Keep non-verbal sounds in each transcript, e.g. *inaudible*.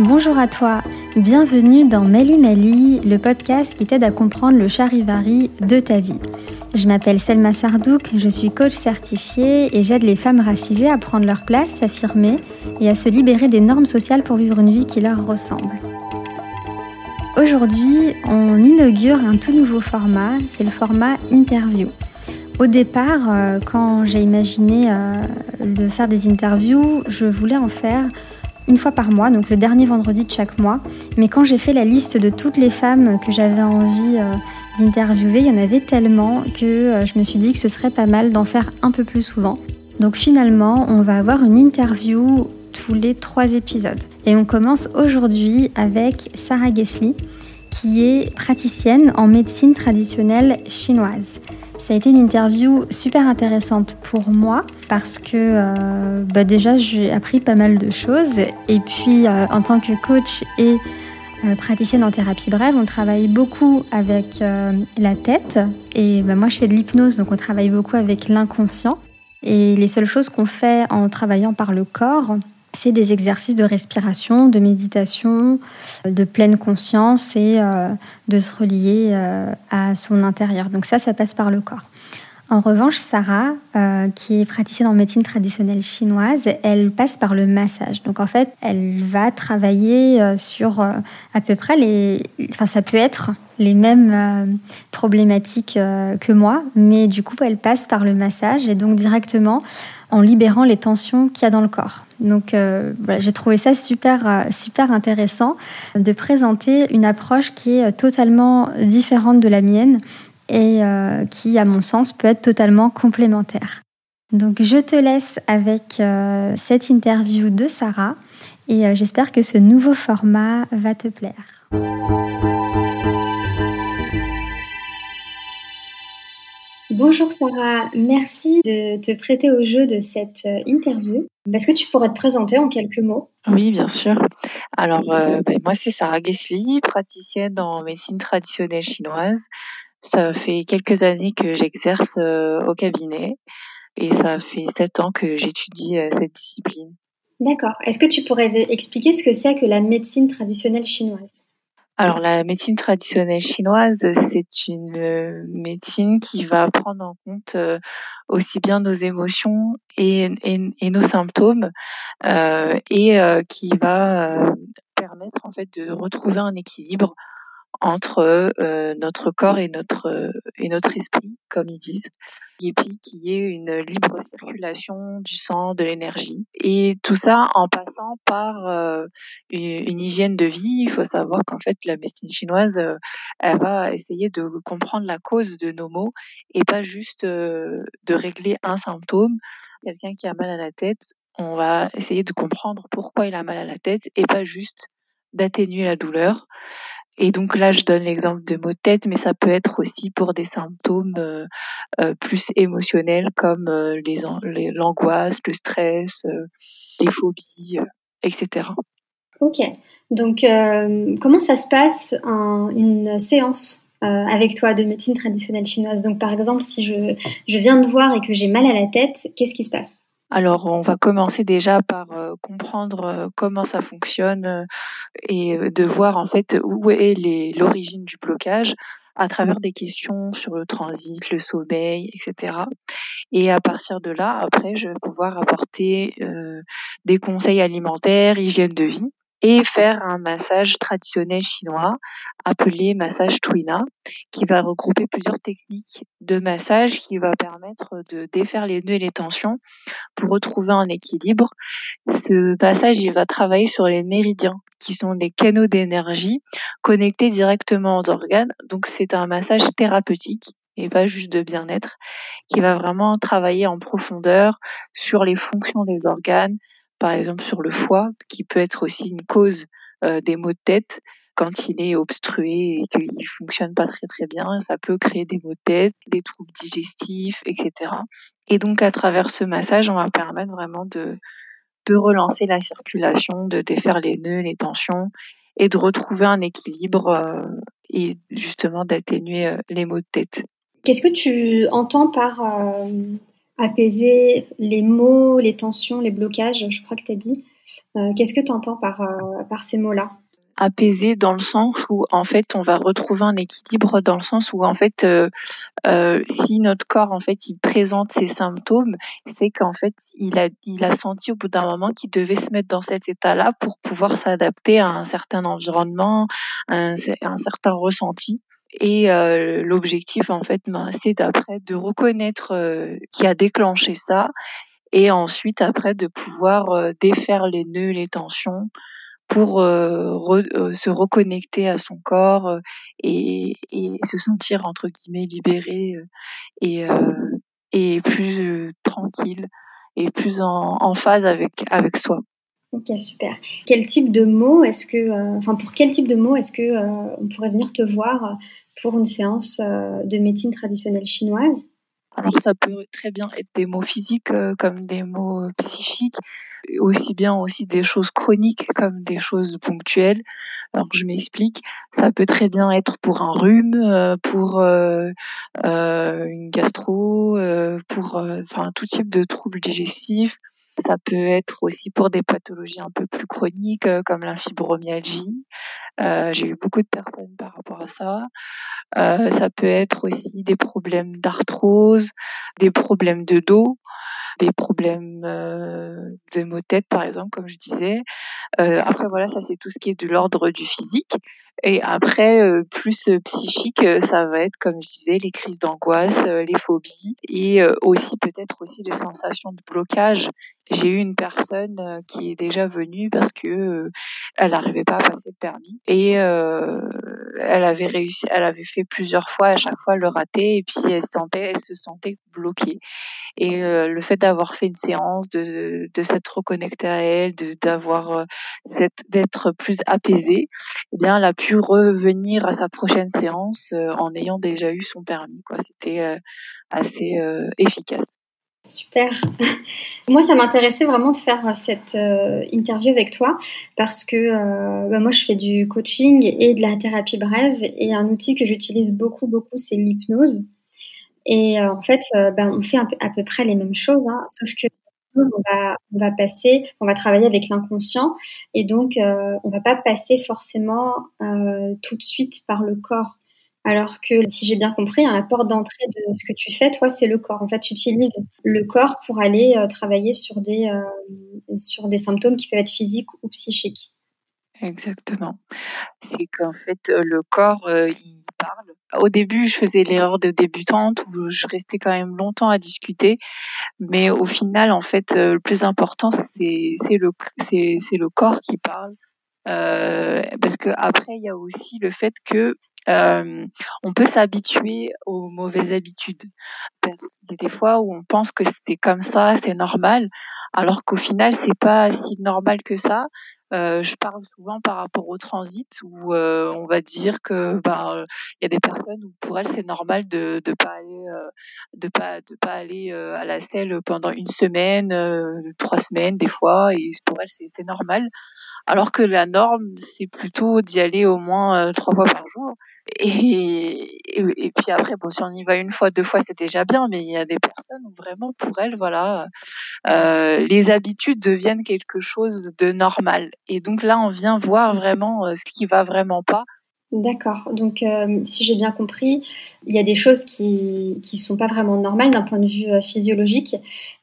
Bonjour à toi, bienvenue dans Meli Meli, le podcast qui t'aide à comprendre le charivari de ta vie. Je m'appelle Selma Sardouk, je suis coach certifiée et j'aide les femmes racisées à prendre leur place, s'affirmer et à se libérer des normes sociales pour vivre une vie qui leur ressemble. Aujourd'hui, on inaugure un tout nouveau format, c'est le format interview. Au départ, euh, quand j'ai imaginé euh, de faire des interviews, je voulais en faire une fois par mois, donc le dernier vendredi de chaque mois. Mais quand j'ai fait la liste de toutes les femmes que j'avais envie euh, d'interviewer, il y en avait tellement que euh, je me suis dit que ce serait pas mal d'en faire un peu plus souvent. Donc finalement, on va avoir une interview tous les trois épisodes. Et on commence aujourd'hui avec Sarah Gesley, qui est praticienne en médecine traditionnelle chinoise. Ça a été une interview super intéressante pour moi parce que euh, bah déjà j'ai appris pas mal de choses. Et puis euh, en tant que coach et euh, praticienne en thérapie brève, on travaille beaucoup avec la tête. Et bah, moi je fais de l'hypnose donc on travaille beaucoup avec l'inconscient. Et les seules choses qu'on fait en travaillant par le corps, c'est des exercices de respiration, de méditation, de pleine conscience et euh, de se relier euh, à son intérieur. Donc ça, ça passe par le corps. En revanche, Sarah, euh, qui est praticienne en médecine traditionnelle chinoise, elle passe par le massage. Donc en fait, elle va travailler sur à peu près les... Enfin, ça peut être les mêmes problématiques que moi, mais du coup, elle passe par le massage et donc directement en libérant les tensions qu'il y a dans le corps. Donc euh, voilà, j'ai trouvé ça super, euh, super intéressant de présenter une approche qui est totalement différente de la mienne et euh, qui, à mon sens, peut être totalement complémentaire. Donc je te laisse avec cette interview de Sarah et j'espère que ce nouveau format va te plaire. Bonjour Sarah, merci de te prêter au jeu de cette euh, interview. Est-ce que tu pourrais te présenter en quelques mots? Oui, bien sûr. Alors, euh, ben, moi, c'est Sarah Gesli, praticienne en médecine traditionnelle chinoise. Ça fait quelques années que j'exerce euh, au cabinet et ça fait sept ans que j'étudie cette discipline. D'accord. Est-ce que tu pourrais expliquer ce que c'est que la médecine traditionnelle chinoise? Alors la médecine traditionnelle chinoise, c'est une euh, médecine qui va prendre en compte euh, aussi bien nos émotions et, nos symptômes euh, et qui va permettre en fait de retrouver un équilibre entre euh, notre corps et notre euh, et notre esprit, comme ils disent, et puis qu'il y ait une libre circulation du sang, de l'énergie, et tout ça en passant par euh, une, hygiène de vie. Il faut savoir qu'en fait la médecine chinoise, elle va essayer de comprendre la cause de nos maux et pas juste de régler un symptôme. Quelqu'un qui a mal à la tête, on va essayer de comprendre pourquoi il a mal à la tête et pas juste d'atténuer la douleur. Et donc là, je donne l'exemple de maux de tête, mais ça peut être aussi pour des symptômes euh, euh, plus émotionnels comme euh, les, l'angoisse, le stress, les phobies, etc. Ok. Donc, comment ça se passe en une séance avec toi de médecine traditionnelle chinoise? Donc, par exemple, si je, je viens de voir et que j'ai mal à la tête, qu'est-ce qui se passe? Alors, on va commencer déjà par euh, comprendre euh, comment ça fonctionne euh, et de voir en fait où est l'origine du blocage à travers des questions sur le transit, le sommeil, etc. Et à partir de là, après, je vais pouvoir apporter des conseils alimentaires, hygiène de vie et faire un massage traditionnel chinois appelé massage Twina, qui va regrouper plusieurs techniques de massage qui va permettre de défaire les nœuds et les tensions pour retrouver un équilibre. Ce massage, il va travailler sur les méridiens, qui sont des canaux d'énergie connectés directement aux organes. Donc c'est un massage thérapeutique et pas juste de bien-être, qui va vraiment travailler en profondeur sur les fonctions des organes, par exemple sur le foie, qui peut être aussi une cause euh, des maux de tête quand il est obstrué et qu'il ne fonctionne pas très très bien, ça peut créer des maux de tête, des troubles digestifs, etc. Et donc à travers ce massage, on va permettre vraiment de, de relancer la circulation, de défaire les nœuds, les tensions et de retrouver un équilibre euh, et justement d'atténuer euh, les maux de tête. Qu'est-ce que tu entends par apaiser les mots, les tensions, les blocages, je crois que tu as dit. Qu'est-ce que tu entends par, par ces mots-là Apaiser dans le sens où en fait on va retrouver un équilibre dans le sens où en fait euh, si notre corps en fait il présente ces symptômes, c'est qu'en fait il a il a senti au bout d'un moment qu'il devait se mettre dans cet état-là pour pouvoir s'adapter à un certain environnement, un, un certain ressenti. Et euh, l'objectif, en fait, ben, c'est d'après de reconnaître euh, qui a déclenché ça, et ensuite après de pouvoir euh, défaire les nœuds, les tensions, pour se reconnecter à son corps et, se sentir entre guillemets libéré et, plus tranquille et plus en, phase avec avec soi. Ok super. Quel type de mots est-ce que, pour quel type de mots est-ce que on pourrait venir te voir pour une séance de médecine traditionnelle chinoise Alors ça peut très bien être des mots physiques comme des mots psychiques aussi bien aussi des choses chroniques comme des choses ponctuelles. Alors je m'explique, ça peut très bien être pour un rhume, euh, pour euh, euh, une gastro, pour enfin tout type de troubles digestifs. Ça peut être aussi pour des pathologies un peu plus chroniques comme la fibromyalgie. J'ai eu beaucoup de personnes par rapport à ça. ça peut être aussi des problèmes d'arthrose, des problèmes de dos des problèmes euh, de maux de tête, par exemple, comme je disais. Euh, après, voilà, ça c'est tout ce qui est de l'ordre du physique. Et après, euh, plus psychique, ça va être, comme je disais, les crises d'angoisse, les phobies et aussi peut-être aussi les sensations de blocage. J'ai eu une personne qui est déjà venue parce que elle n'arrivait pas à passer le permis et elle avait réussi, elle avait fait plusieurs fois, à chaque fois le rater et puis elle sentait, elle se sentait bloquée. Et le fait d'avoir fait une séance, de, de s'être reconnectée à elle, de d'avoir d'être plus apaisée, eh bien, elle a pu revenir à sa prochaine séance en ayant déjà eu son permis. Quoi, c'était assez efficace. Super. *laughs* moi, ça m'intéressait vraiment de faire cette interview avec toi parce que bah, moi, je fais du coaching et de la thérapie brève et un outil que j'utilise beaucoup, beaucoup, c'est l'hypnose. Et euh, en fait, euh, ben, on fait à peu près les mêmes choses, hein, sauf que on va, on va passer, on va travailler avec l'inconscient et donc euh, on va pas passer forcément euh, tout de suite par le corps. Alors que si j'ai bien compris, hein, la porte d'entrée de ce que tu fais, toi, c'est le corps. En fait, tu utilises le corps pour aller euh, travailler sur des, sur des symptômes qui peuvent être physiques ou psychiques. Exactement. C'est qu'en fait, le corps, il parle. Au début, je faisais l'erreur de débutante où je restais quand même longtemps à discuter, mais au final, en fait, le plus important, c'est le, corps qui parle. Euh, parce que après, il y a aussi le fait que euh, on peut s'habituer aux mauvaises habitudes. Il y a des fois où on pense que c'est comme ça, c'est normal, alors qu'au final, c'est pas si normal que ça. Euh, je parle souvent par rapport au transit où euh, on va dire que bah il y a des personnes où pour elles c'est normal de de pas aller euh, de pas pas aller à la selle pendant une semaine, trois semaines des fois et pour elles c'est normal alors que la norme c'est plutôt d'y aller au moins trois fois par jour. Et, puis après, bon, si on y va une fois, deux fois, c'est déjà bien, mais il y a des personnes où vraiment, pour elles, voilà, euh, les habitudes deviennent quelque chose de normal. Et donc là, on vient voir vraiment euh, ce qui va vraiment pas D'accord. Donc, euh, si j'ai bien compris, il y a des choses qui qui sont pas vraiment normales d'un point de vue euh, physiologique,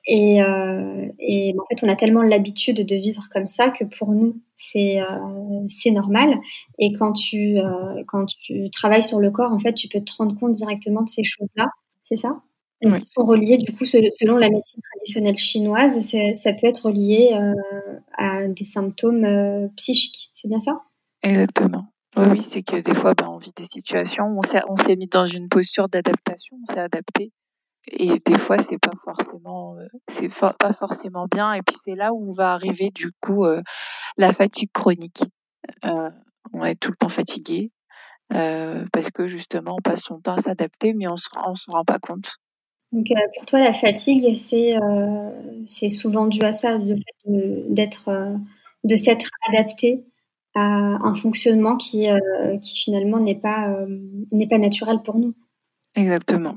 et, euh, et, en fait, on a tellement l'habitude de vivre comme ça que pour nous, c'est c'est normal. Et quand tu quand tu travailles sur le corps, en fait, tu peux te rendre compte directement de ces choses-là. C'est ça? Oui. Qui sont reliées, du coup, selon la médecine traditionnelle chinoise, ça peut être relié à des symptômes psychiques. C'est bien ça? Exactement. Oui, c'est que des fois, ben, on vit des situations, on s'est, on s'est mis dans une posture d'adaptation, on s'est adapté. Et des fois, c'est pas forcément, euh, c'est pas forcément bien. Et puis c'est là où va arriver du coup euh, la fatigue chronique. Euh, on va être tout le temps fatigué parce que justement, on passe son temps à s'adapter, mais on se, on se rend pas compte. Donc pour toi, la fatigue, c'est c'est souvent dû à ça, le fait d'être, de s'être adapté? À un fonctionnement qui, euh, qui finalement n'est pas, euh, n'est pas naturel pour nous. Exactement.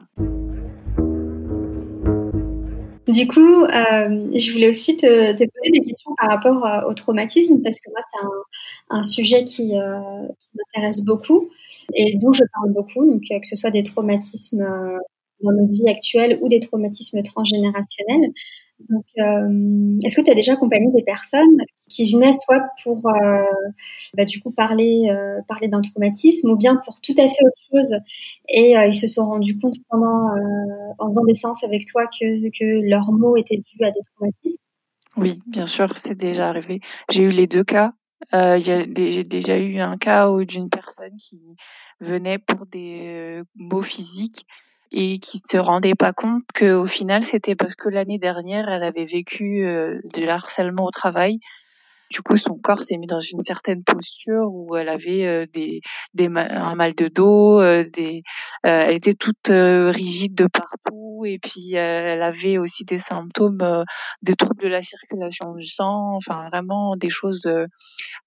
Du coup, euh, je voulais aussi te, poser des questions par rapport au traumatisme, parce que moi, c'est un, sujet qui, qui m'intéresse beaucoup et dont je parle beaucoup, donc que ce soit des traumatismes dans notre vie actuelle ou des traumatismes transgénérationnels. Donc, euh, est-ce que tu as déjà accompagné des personnes qui venaient soit pour euh, bah, du coup parler euh, parler d'un traumatisme ou bien pour tout à fait autre chose et ils se sont rendus compte pendant en faisant des séances avec toi que, que leurs mots étaient dus à des traumatismes? Oui, bien sûr, c'est déjà arrivé. J'ai eu les deux cas. J'ai déjà eu un cas d'une personne qui venait pour des mots physiques et qui se rendait pas compte qu'au final c'était parce que l'année dernière elle avait vécu euh, du harcèlement au travail. Du coup, son corps s'est mis dans une certaine posture où elle avait euh, des, des un mal de dos, euh, des, elle était toute rigide de partout et puis elle avait aussi des symptômes, des troubles de la circulation du sang, enfin vraiment des choses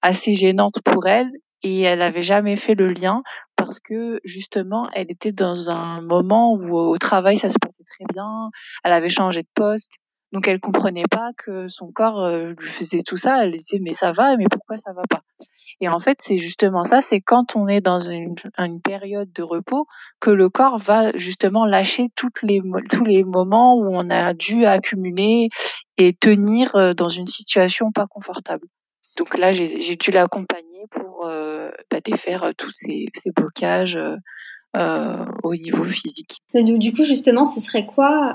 assez gênantes pour elle et elle n'avait jamais fait le lien parce que justement elle était dans un moment où au travail ça se passait très bien, elle avait changé de poste, donc elle comprenait pas que son corps euh, lui faisait tout ça, elle disait mais ça va, mais pourquoi ça va pas? Et en fait c'est justement ça, c'est quand on est dans une, période de repos que le corps va justement lâcher toutes les, tous les moments où on a dû accumuler et tenir euh, dans une situation pas confortable. Donc là, j'ai dû l'accompagner pour euh, bah, défaire euh, tous ces, blocages euh, au niveau physique. Du coup, justement, ce serait quoi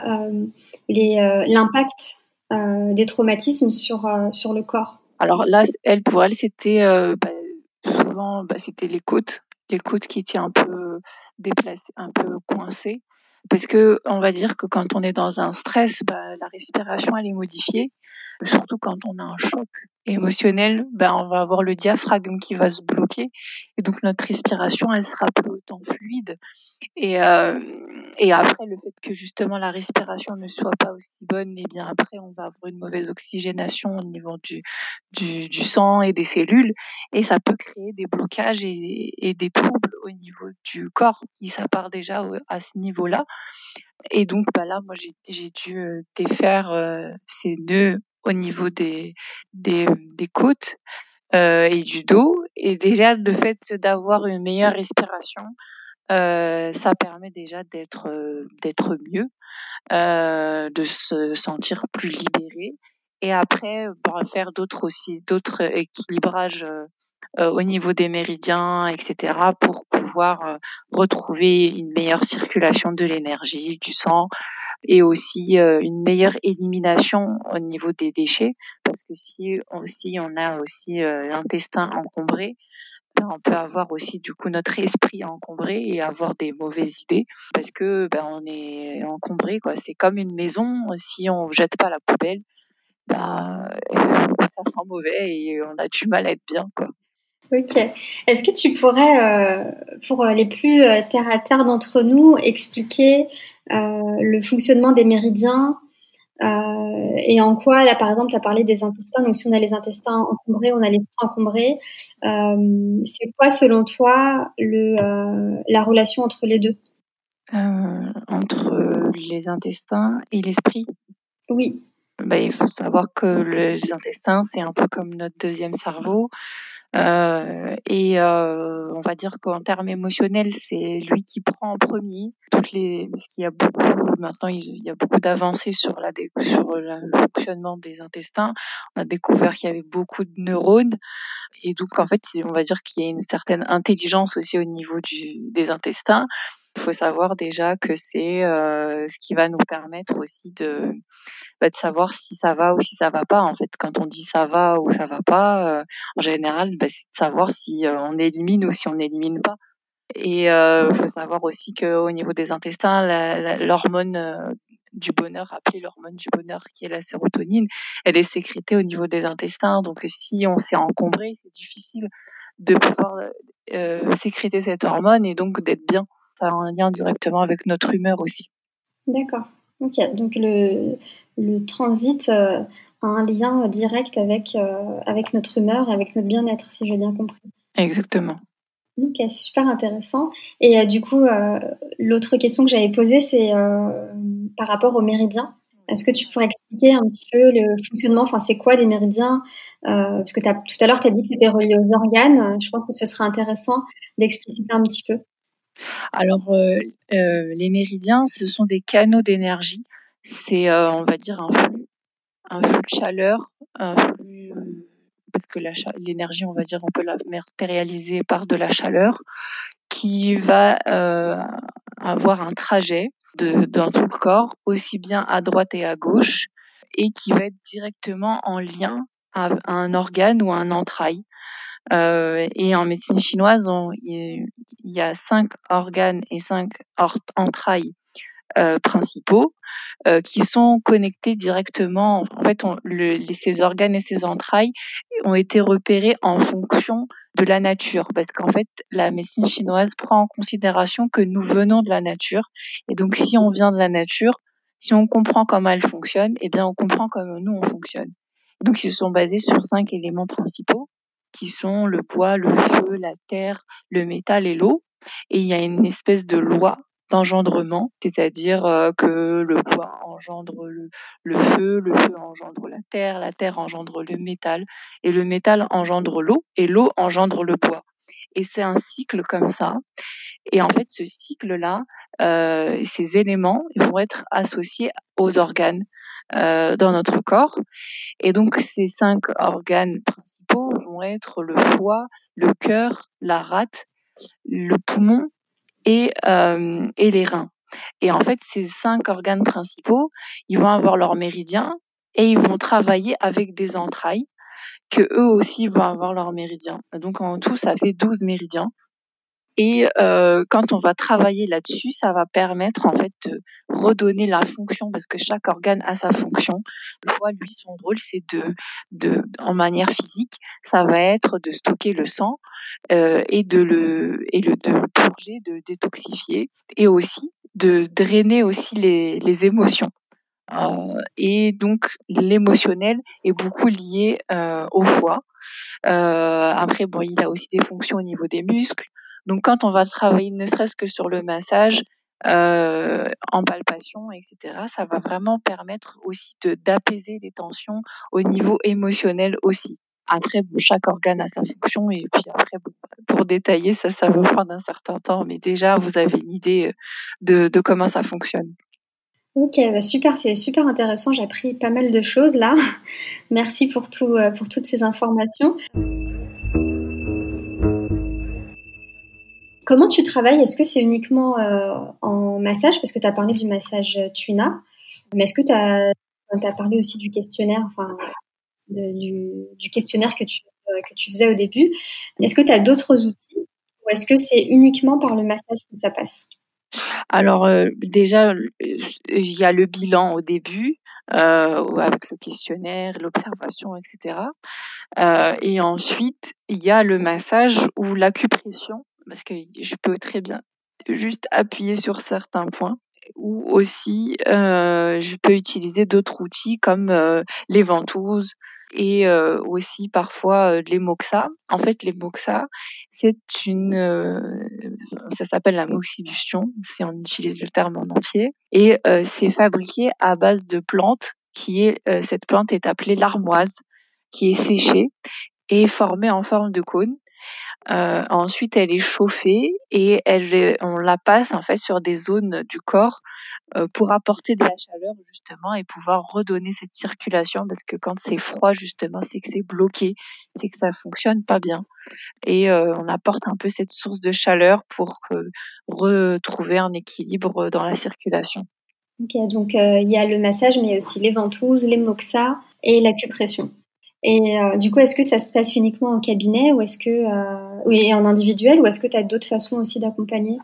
l'impact des traumatismes sur, sur le corps? Alors là, elle, pour elle, c'était bah, souvent bah, c'était les côtes, les côtes qui étaient un peu déplacées, un peu coincées. Parce que on va dire que quand on est dans un stress, la respiration elle est modifiée surtout quand on a un choc émotionnel, ben on va avoir le diaphragme qui va se bloquer et donc notre respiration elle sera plus autant fluide. Et euh, et après le fait que justement la respiration ne soit pas aussi bonne et eh bien après on va avoir une mauvaise oxygénation au niveau du du, sang et des cellules et ça peut créer des blocages et, des troubles au niveau du corps et ça part déjà à ce niveau là et donc bah là moi j'ai dû euh, défaire euh, ces nœuds au niveau des, des, des côtes euh, et du dos. Et déjà, le fait d'avoir une meilleure respiration, euh, ça permet déjà d'être euh, d'être mieux, euh, de se sentir plus libéré. Et après, pour faire d'autres aussi, d'autres équilibrages euh, au niveau des méridiens, etc., pour pouvoir retrouver une meilleure circulation de l'énergie, du sang, et aussi euh, une meilleure élimination au niveau des déchets parce que si on, si on a aussi euh, l'intestin encombré, ben, on peut avoir aussi du coup notre esprit encombré et avoir des mauvaises idées parce que ben, on est encombré quoi. C'est comme une maison, si on jette pas la poubelle, ben, ça sent mauvais et on a du mal à être bien quoi. Ok. Est-ce que tu pourrais, euh, pour les plus terre à terre d'entre nous, expliquer euh, le fonctionnement des méridiens euh, et en quoi, là par exemple, tu as parlé des intestins, donc si on a les intestins encombrés, on a l'esprit encombré, euh, c'est quoi selon toi le, la relation entre les deux? Entre les intestins et l'esprit? Oui. Bah, il faut savoir que les intestins, c'est un peu comme notre deuxième cerveau. Euh, et euh, on va dire qu'en termes émotionnels, c'est lui qui prend en premier. Toutes les, parce qu'il y a beaucoup maintenant, il y a beaucoup d'avancées sur la sur le fonctionnement des intestins. On a découvert qu'il y avait beaucoup de neurones et donc en fait, on va dire qu'il y a une certaine intelligence aussi au niveau du, des intestins. Il faut savoir déjà que c'est euh, ce qui va nous permettre aussi de bah, de savoir si ça va ou si ça va pas. En fait, quand on dit ça va ou ça va pas, euh, en général, bah, c'est de savoir si euh, on élimine ou si on n'élimine pas. Et il euh, faut savoir aussi qu'au niveau des intestins, l'hormone du bonheur, appelée l'hormone du bonheur, qui est la sérotonine, elle est sécrétée au niveau des intestins. Donc, si on s'est encombré, c'est difficile de pouvoir sécréter cette hormone et donc d'être bien. Ça a un lien directement avec notre humeur aussi. D'accord. Ok. Donc, le, le transit euh, a un lien direct avec, euh, avec notre humeur, avec notre bien-être, si j'ai bien compris. Exactement. Ok, super intéressant. Et euh, du coup, l'autre question que j'avais posée, c'est par rapport aux méridiens. Est-ce que tu pourrais expliquer un petit peu le fonctionnement? Enfin, c'est quoi les méridiens? Parce que tout à l'heure, tu as dit que c'était relié aux organes. Je pense que ce serait intéressant d'expliciter un petit peu. Alors, euh, euh, les méridiens, ce sont des canaux d'énergie. C'est, on va dire, un flux, un flux de chaleur, un flux, parce que l'énergie, on va dire, on peut la matérialiser par de la chaleur, qui va avoir un trajet dans tout le corps, aussi bien à droite et à gauche, et qui va être directement en lien à, un organe ou un entraille. Euh, et en médecine chinoise, il y a cinq organes et cinq entrailles euh, principaux euh, qui sont connectés directement. En fait, ces organes et ces entrailles ont été repérés en fonction de la nature, parce qu'en fait, la médecine chinoise prend en considération que nous venons de la nature, et donc si on vient de la nature, si on comprend comment elle fonctionne, eh bien, on comprend comment nous on fonctionne. Donc, ils sont basés sur cinq éléments principaux, qui sont le bois, le feu, la terre, le métal et l'eau. Et il y a une espèce de loi d'engendrement, c'est-à-dire euh, que le bois engendre le, feu, le feu engendre la terre, la terre engendre le métal, et le métal engendre l'eau, et l'eau engendre le bois. Et c'est un cycle comme ça. Et en fait, ce cycle-là, euh, ces éléments vont être associés aux organes euh, dans notre corps. Et donc, ces cinq organes principaux vont être le foie, le cœur, la rate, le poumon et, euh, et les reins. Et en fait, ces cinq organes principaux, ils vont avoir leurs méridiens et ils vont travailler avec des entrailles que eux aussi vont avoir leurs méridiens. Donc en tout, ça fait 12 méridiens. Et euh, quand on va travailler là-dessus, ça va permettre en fait de redonner la fonction parce que chaque organe a sa fonction. Le foie, lui, son rôle, c'est de, de, en manière physique, ça va être de stocker le sang euh, et de le et le de purger, de détoxifier et aussi de drainer aussi les, les émotions. Euh, et donc l'émotionnel est beaucoup lié euh, au foie. Euh, après, bon, il a aussi des fonctions au niveau des muscles. Donc quand on va travailler ne serait-ce que sur le massage, euh, en palpation, etc., ça va vraiment permettre aussi d'apaiser les tensions au niveau émotionnel aussi. Après, bon, chaque organe a sa fonction et puis après, pour détailler, ça, ça va prendre un certain temps, mais déjà, vous avez une idée euh, de, comment ça fonctionne. Ok, bah super, c'est super intéressant. J'ai appris pas mal de choses là. *laughs* Merci pour, tout, euh, pour toutes ces informations. Comment tu travailles? Est-ce que c'est uniquement euh, en massage? Parce que tu as parlé du massage Tuina. Mais est-ce que tu as, parlé aussi du questionnaire, enfin, du, questionnaire que tu, euh, que tu faisais au début. Est-ce que tu as d'autres outils Ou est-ce que c'est uniquement par le massage que ça passe? Alors euh, déjà, il y a le bilan au début avec le questionnaire, l'observation, etc. et ensuite, il y a le massage ou l'acupression parce que je peux très bien juste appuyer sur certains points. Ou aussi euh, je peux utiliser d'autres outils comme euh, les ventouses et euh, aussi parfois les moxa. En fait, les moxa, c'est une, ça s'appelle la moxibustion si on utilise le terme en entier, et c'est fabriqué à base de plantes qui est cette plante est appelée l'armoise, qui est séchée et formée en forme de cône euh, ensuite, elle est chauffée et elle, on la passe en fait sur des zones du corps euh, pour apporter de la chaleur justement et pouvoir redonner cette circulation parce que quand c'est froid justement, c'est que c'est bloqué, c'est que ça fonctionne pas bien et euh, on apporte un peu cette source de chaleur pour retrouver un équilibre dans la circulation. Donc il y a le massage, mais aussi les ventouses, les moxas et l'acupression. Et euh, du coup, est-ce que ça se passe uniquement en cabinet ou est-ce que euh, en individuel ou est-ce que tu as d'autres façons aussi d'accompagner?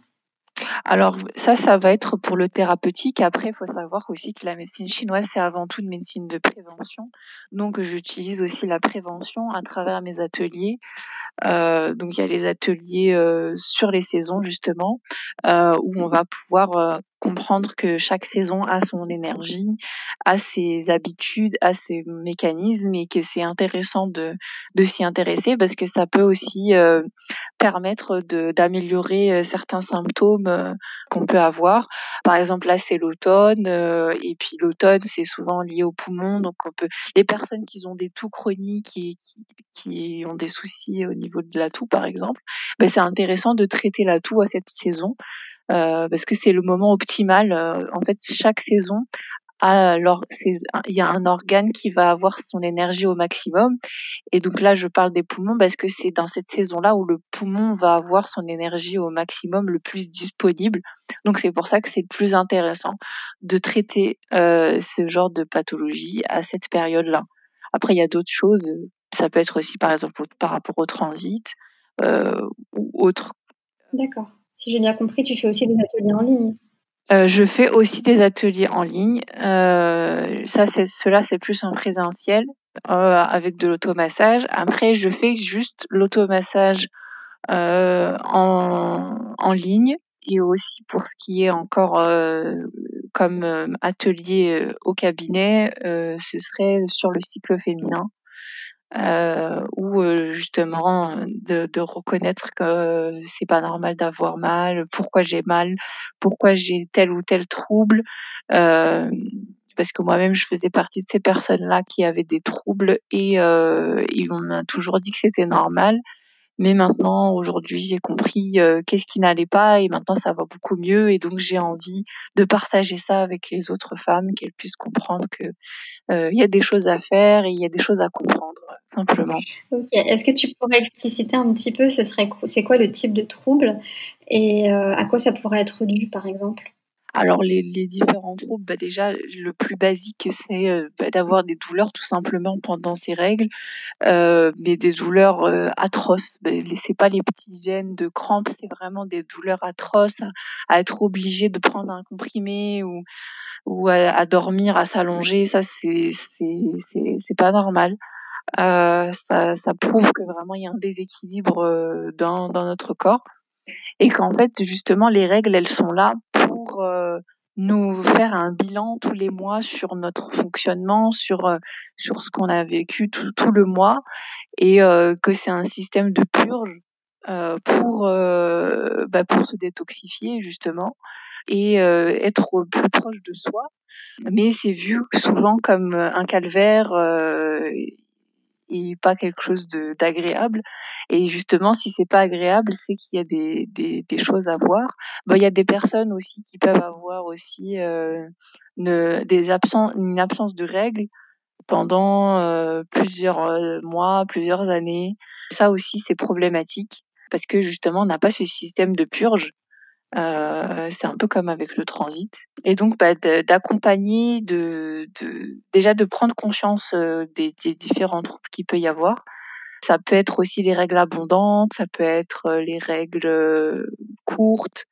Alors ça, ça va être pour le thérapeutique. Après, il faut savoir aussi que la médecine chinoise, c'est avant tout une médecine de prévention. Donc, j'utilise aussi la prévention à travers mes ateliers. Euh, donc, il y a les ateliers sur les saisons, justement, où on va pouvoir comprendre que chaque saison a son énergie, a ses habitudes, a ses mécanismes et que c'est intéressant de, de s'y intéresser parce que ça peut aussi euh, permettre d'améliorer euh, certains symptômes euh, qu'on peut avoir. Par exemple, là, c'est l'automne et puis l'automne, c'est souvent lié aux poumons. Donc, on peut, les personnes qui ont des toux chroniques et qui, qui ont des soucis au niveau de la toux, par exemple, ben, c'est intéressant de traiter la toux à cette saison euh, parce que c'est le moment optimal. Euh, en fait, chaque saison alors il y a un organe qui va avoir son énergie au maximum. Et donc là je parle des poumons parce que c'est dans cette saison là où le poumon va avoir son énergie au maximum le plus disponible. Donc c'est pour ça que c'est le plus intéressant de traiter euh, ce genre de pathologie à cette période là après il y a d'autres choses. Ça peut être aussi par exemple par rapport au transit euh, ou autre. D'accord si j'ai bien compris, tu fais aussi des ateliers en ligne. Euh, je fais aussi des ateliers en ligne. Euh, ça, c'est cela, c'est plus en présentiel euh, avec de l'automassage. Après, je fais juste l'automassage en, en ligne et aussi pour ce qui est encore comme atelier au cabinet, ce serait sur le cycle féminin euh, ou euh, justement de, de, reconnaître que c'est pas normal d'avoir mal, pourquoi j'ai mal, pourquoi j'ai tel ou tel trouble. Euh, parce que moi-même, je faisais partie de ces personnes-là qui avaient des troubles et, euh, on m'a toujours dit que c'était normal. Mais maintenant, aujourd'hui, j'ai compris euh, qu'est-ce qui n'allait pas et maintenant ça va beaucoup mieux. Et donc, j'ai envie de partager ça avec les autres femmes, qu'elles puissent comprendre que euh, y a des choses à faire et il y a des choses à comprendre, simplement. Ok. Est-ce que tu pourrais expliciter un petit peu, ce serait c'est quoi le type de trouble et euh, à quoi ça pourrait être dû, par exemple? Alors les, différents troubles, bah déjà le plus basique c'est euh, bah, d'avoir des douleurs tout simplement pendant ces règles, euh, mais des douleurs euh, atroces. Bah, c'est pas les petits gènes de crampes, c'est vraiment des douleurs atroces à, être obligé de prendre un comprimé ou ou à, dormir, à s'allonger. Ça c'est c'est c'est pas normal. ça, ça prouve que vraiment il y a un déséquilibre dans, dans notre corps et qu'en fait justement les règles elles sont là euh, nous faire un bilan tous les mois sur notre fonctionnement, sur euh, sur ce qu'on a vécu tout, tout le mois et euh, que c'est un système de purge pour bah, pour se détoxifier justement et être plus proche de soi. Mais c'est vu souvent comme un calvaire et pas quelque chose d'agréable. Et justement, si c'est pas agréable, c'est qu'il y a des, des, des, choses à voir. Bon, il y a des personnes aussi qui peuvent avoir aussi euh, une, des absents, une absence de règles pendant euh, plusieurs euh, mois, plusieurs années. Ça aussi, c'est problématique parce que justement, on n'a pas ce système de purge euh, c'est un peu comme avec le transit. Et donc, bah, d'accompagner, déjà de prendre conscience euh, des, différents troubles qu'il peut y avoir. Ça peut être aussi les règles abondantes, ça peut être euh, les règles courtes,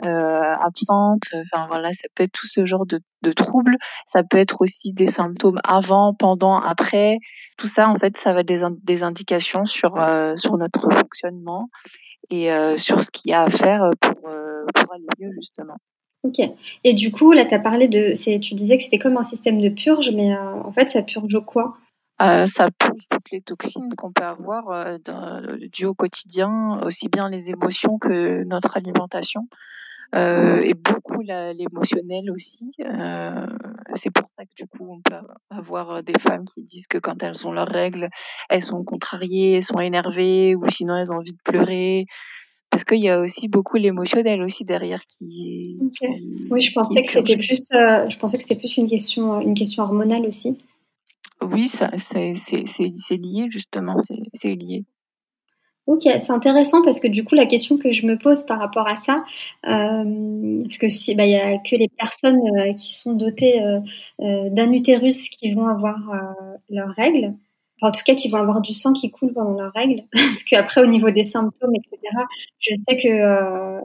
absentes. Voilà, ça peut être tout ce genre de, troubles. Ça peut être aussi des symptômes avant, pendant, après. Tout ça, en fait, ça va des, des indications sur notre fonctionnement et sur ce qu'il y a à faire pour pour aller mieux justement. Ok. Et du coup, là, tu as parlé de. Tu disais que c'était comme un système de purge, mais euh, en fait, ça purge quoi? Euh, ça purge toutes les toxines qu'on peut avoir euh, dues au quotidien, aussi bien les émotions que notre alimentation. Euh, et beaucoup l'émotionnel aussi. Euh, c'est pour ça que du coup on peut avoir des femmes qui disent que quand elles ont leurs règles, elles sont contrariées, elles sont énervées ou sinon elles ont envie de pleurer parce qu'il y a aussi beaucoup l'émotionnel aussi derrière qui, oui je pensais que c'était plus euh, je pensais que c'était plus une question une question hormonale aussi. Oui ça c'est lié justement c'est lié. Ok, c'est intéressant parce que du coup, la question que je me pose par rapport à ça, euh, parce que si, bah, il y a que les personnes euh, qui sont dotées d'un utérus qui vont avoir leurs règles en tout cas qui vont avoir du sang qui coule pendant leurs règles, *laughs* parce qu'après au niveau des symptômes, etc., je sais que euh,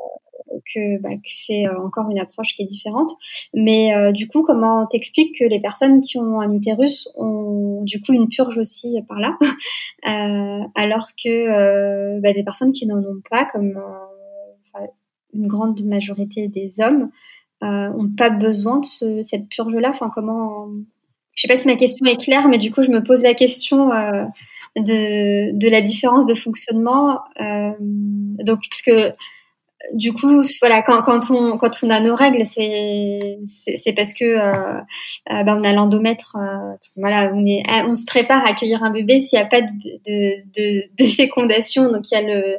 que, bah, que c'est euh, encore une approche qui est différente. Mais euh, du coup, comment t'expliques que les personnes qui ont un utérus ont du coup une purge aussi par là, *laughs* euh, alors que bah, des personnes qui n'en ont pas, comme une grande majorité des hommes, n'ont pas besoin de cette purge-là Enfin, comment Je sais pas si ma question est claire, mais du coup, je me pose la question de, de, la différence de fonctionnement. donc, puisque du coup, voilà, quand, on, a nos règles, c'est, parce que euh, euh ben, on a l'endomètre. Euh, voilà, on, se prépare à accueillir un bébé s'il n'y a pas de, fécondation, donc il y a le,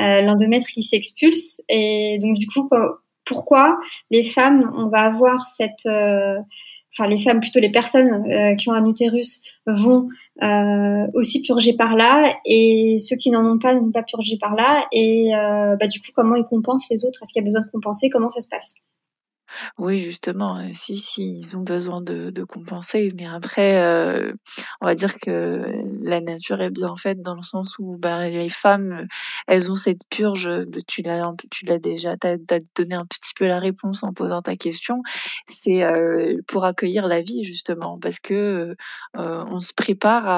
euh, l'endomètre qui s'expulse. Et donc, du coup, pourquoi les femmes, on va avoir cette enfin les femmes, plutôt les personnes euh, qui ont un utérus vont euh, aussi purger par là et ceux qui n'en ont pas n'ont pas purgé par là et euh, bah, du coup comment ils compensent les autres? Est-ce qu'il y a besoin de compenser? Comment ça se passe? Oui, justement, si, si, ils ont besoin de, de compenser, mais après, euh, on va dire que la nature est bien faite dans le sens où bah, les femmes, elles ont cette purge, tu l'as, tu l'as déjà, t'as, as donné un petit peu la réponse en posant ta question, c'est euh, pour accueillir la vie, justement, parce que euh, on se prépare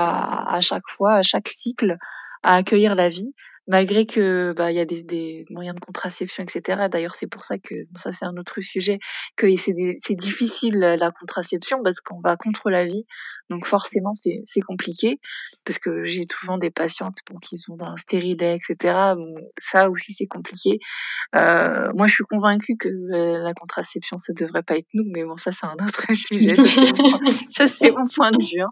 à chaque fois, à chaque cycle, à accueillir la vie malgré que bah il y a des, des, moyens de contraception, etc. D'ailleurs, c'est pour ça que ça c'est un autre sujet que c'est difficile la contraception parce qu'on va contre la vie. Donc forcément, c'est compliqué parce que j'ai souvent des patientes bon, qui sont un stérilet, etc. Ça aussi, c'est compliqué. Euh, moi, je suis convaincue que euh, la contraception, ça devrait pas être nous, mais bon, ça, c'est un autre *laughs* sujet. ça, c'est mon point de vue. Hein.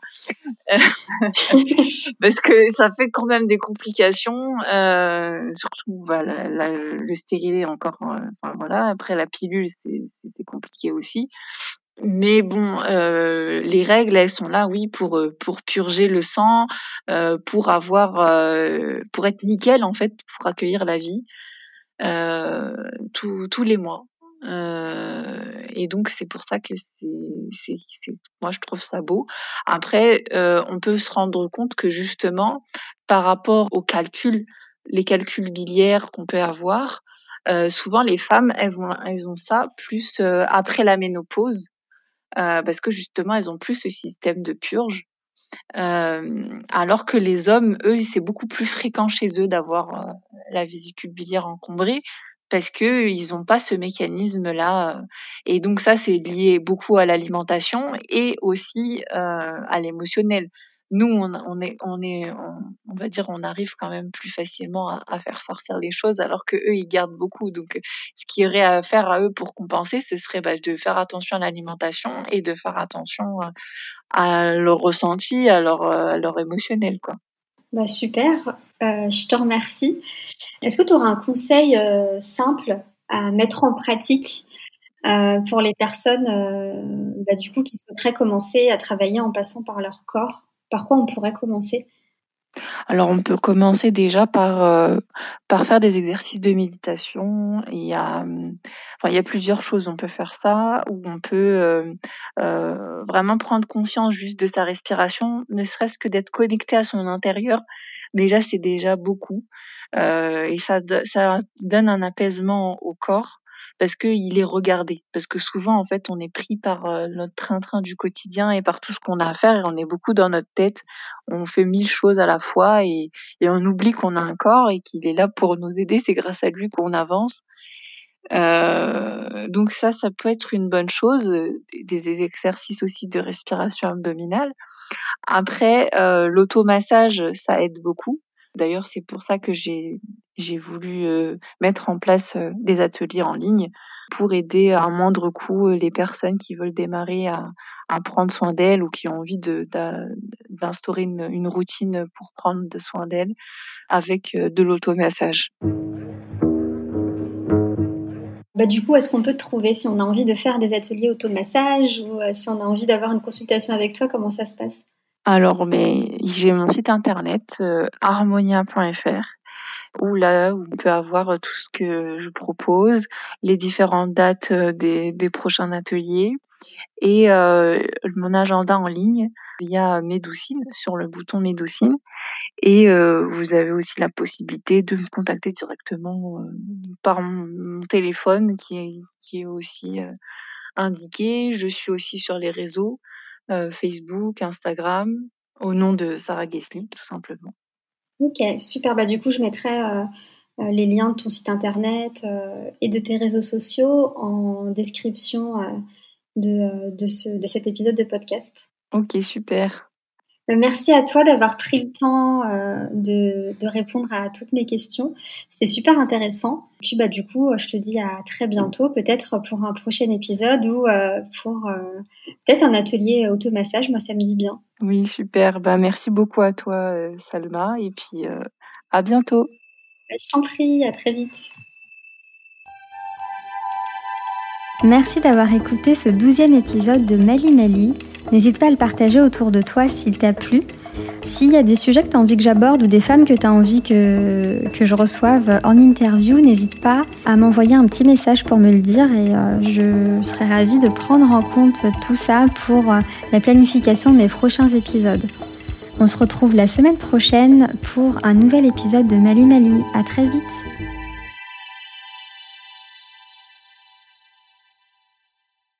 *laughs* parce que ça fait quand même des complications, euh, surtout voilà, le stérilet encore. Enfin voilà, après la pilule, c'est compliqué aussi. Mais bon, euh, les règles, elles sont là, oui, pour euh, pour purger le sang, euh, pour avoir, euh, pour être nickel en fait, pour accueillir la vie euh, tous les mois. et donc c'est pour ça que c'est, c'est, moi je trouve ça beau. Après, on peut se rendre compte que justement, par rapport aux calculs, les calculs biliaires qu'on peut avoir, souvent les femmes, elles vont, elles ont ça plus après la ménopause euh, parce que justement, elles ont plus ce système de purge. Euh, alors que les hommes, eux, c'est beaucoup plus fréquent chez eux d'avoir euh, la vésicule biliaire encombrée parce que ils n'ont pas ce mécanisme-là. Et donc ça, c'est lié beaucoup à l'alimentation et aussi à l'émotionnel nous, on, est, on est, on, va dire, on arrive quand même plus facilement à, à, faire sortir les choses, alors que eux, ils gardent beaucoup. Donc, ce qu'il y aurait à faire à eux pour compenser, ce serait bah, de faire attention à l'alimentation et de faire attention à, leur ressenti, à leur, à leur émotionnel, quoi. Bah super, euh, je te remercie. Est-ce que tu auras un conseil euh, simple à mettre en pratique euh, pour les personnes euh, bah, du coup qui souhaiteraient commencer à travailler en passant par leur corps? Par quoi on pourrait commencer? Alors on peut commencer déjà par, euh, par faire des exercices de méditation. Il y, a, enfin, il y a plusieurs choses. On peut faire ça ou on peut euh, euh, vraiment prendre conscience juste de sa respiration, ne serait-ce que d'être connecté à son intérieur. Déjà, c'est déjà beaucoup. et ça, ça donne un apaisement au corps parce qu'il est regardé. Parce que souvent, en fait, on est pris par euh, notre train-train du quotidien et par tout ce qu'on a à faire et on est beaucoup dans notre tête. On fait mille choses à la fois et, on oublie qu'on a un corps et qu'il est là pour nous aider. C'est grâce à lui qu'on avance. Euh, donc ça, ça peut être une bonne chose. Des, exercices aussi de respiration abdominale. Après, euh, l'automassage, ça aide beaucoup. D'ailleurs, c'est pour ça que j'ai voulu euh, mettre en place euh, des ateliers en ligne pour aider à moindre coût euh, les personnes qui veulent démarrer à, à prendre soin d'elles ou qui ont envie d'instaurer une, une, routine pour prendre soin d'elles avec de l'automassage. Bah, du coup, est-ce qu'on peut te trouver si on a envie de faire des ateliers automassage ou si on a envie d'avoir une consultation avec toi Comment ça se passe? Alors, mais j'ai mon site internet euh, harmonia.fr où là on peut avoir euh, tout ce que je propose, les différentes dates euh, des, prochains ateliers et mon agenda en ligne via Médoucine sur le bouton Médoucine et vous avez aussi la possibilité de me contacter directement par mon, téléphone qui est, aussi indiqué. Je suis aussi sur les réseaux Facebook, Instagram, au nom de Sarah Gessling, tout simplement. Ok, super. Bah, du coup, je mettrai euh, les liens de ton site internet et de tes réseaux sociaux en description de, de cet épisode de podcast. Ok, super. Euh, merci à toi d'avoir pris le temps euh, de, répondre à toutes mes questions. C'était super intéressant. Et puis bah du coup, je te dis à très bientôt, peut-être pour un prochain épisode ou euh, pour peut-être un atelier automassage. Moi, ça me dit bien. Oui, super. Bah merci beaucoup à toi, Salma, et puis à bientôt. Bah, je t'en prie. À très vite. Merci d'avoir écouté ce douzième épisode de Mali Mali. N'hésite pas à le partager autour de toi s'il t'a plu. S'il y a des sujets que tu as envie que j'aborde ou des femmes que tu as envie que, je reçoive en interview, n'hésite pas à m'envoyer un petit message pour me le dire et euh, je serai ravie de prendre en compte tout ça pour euh, la planification de mes prochains épisodes. On se retrouve la semaine prochaine pour un nouvel épisode de Mali Mali. À très vite!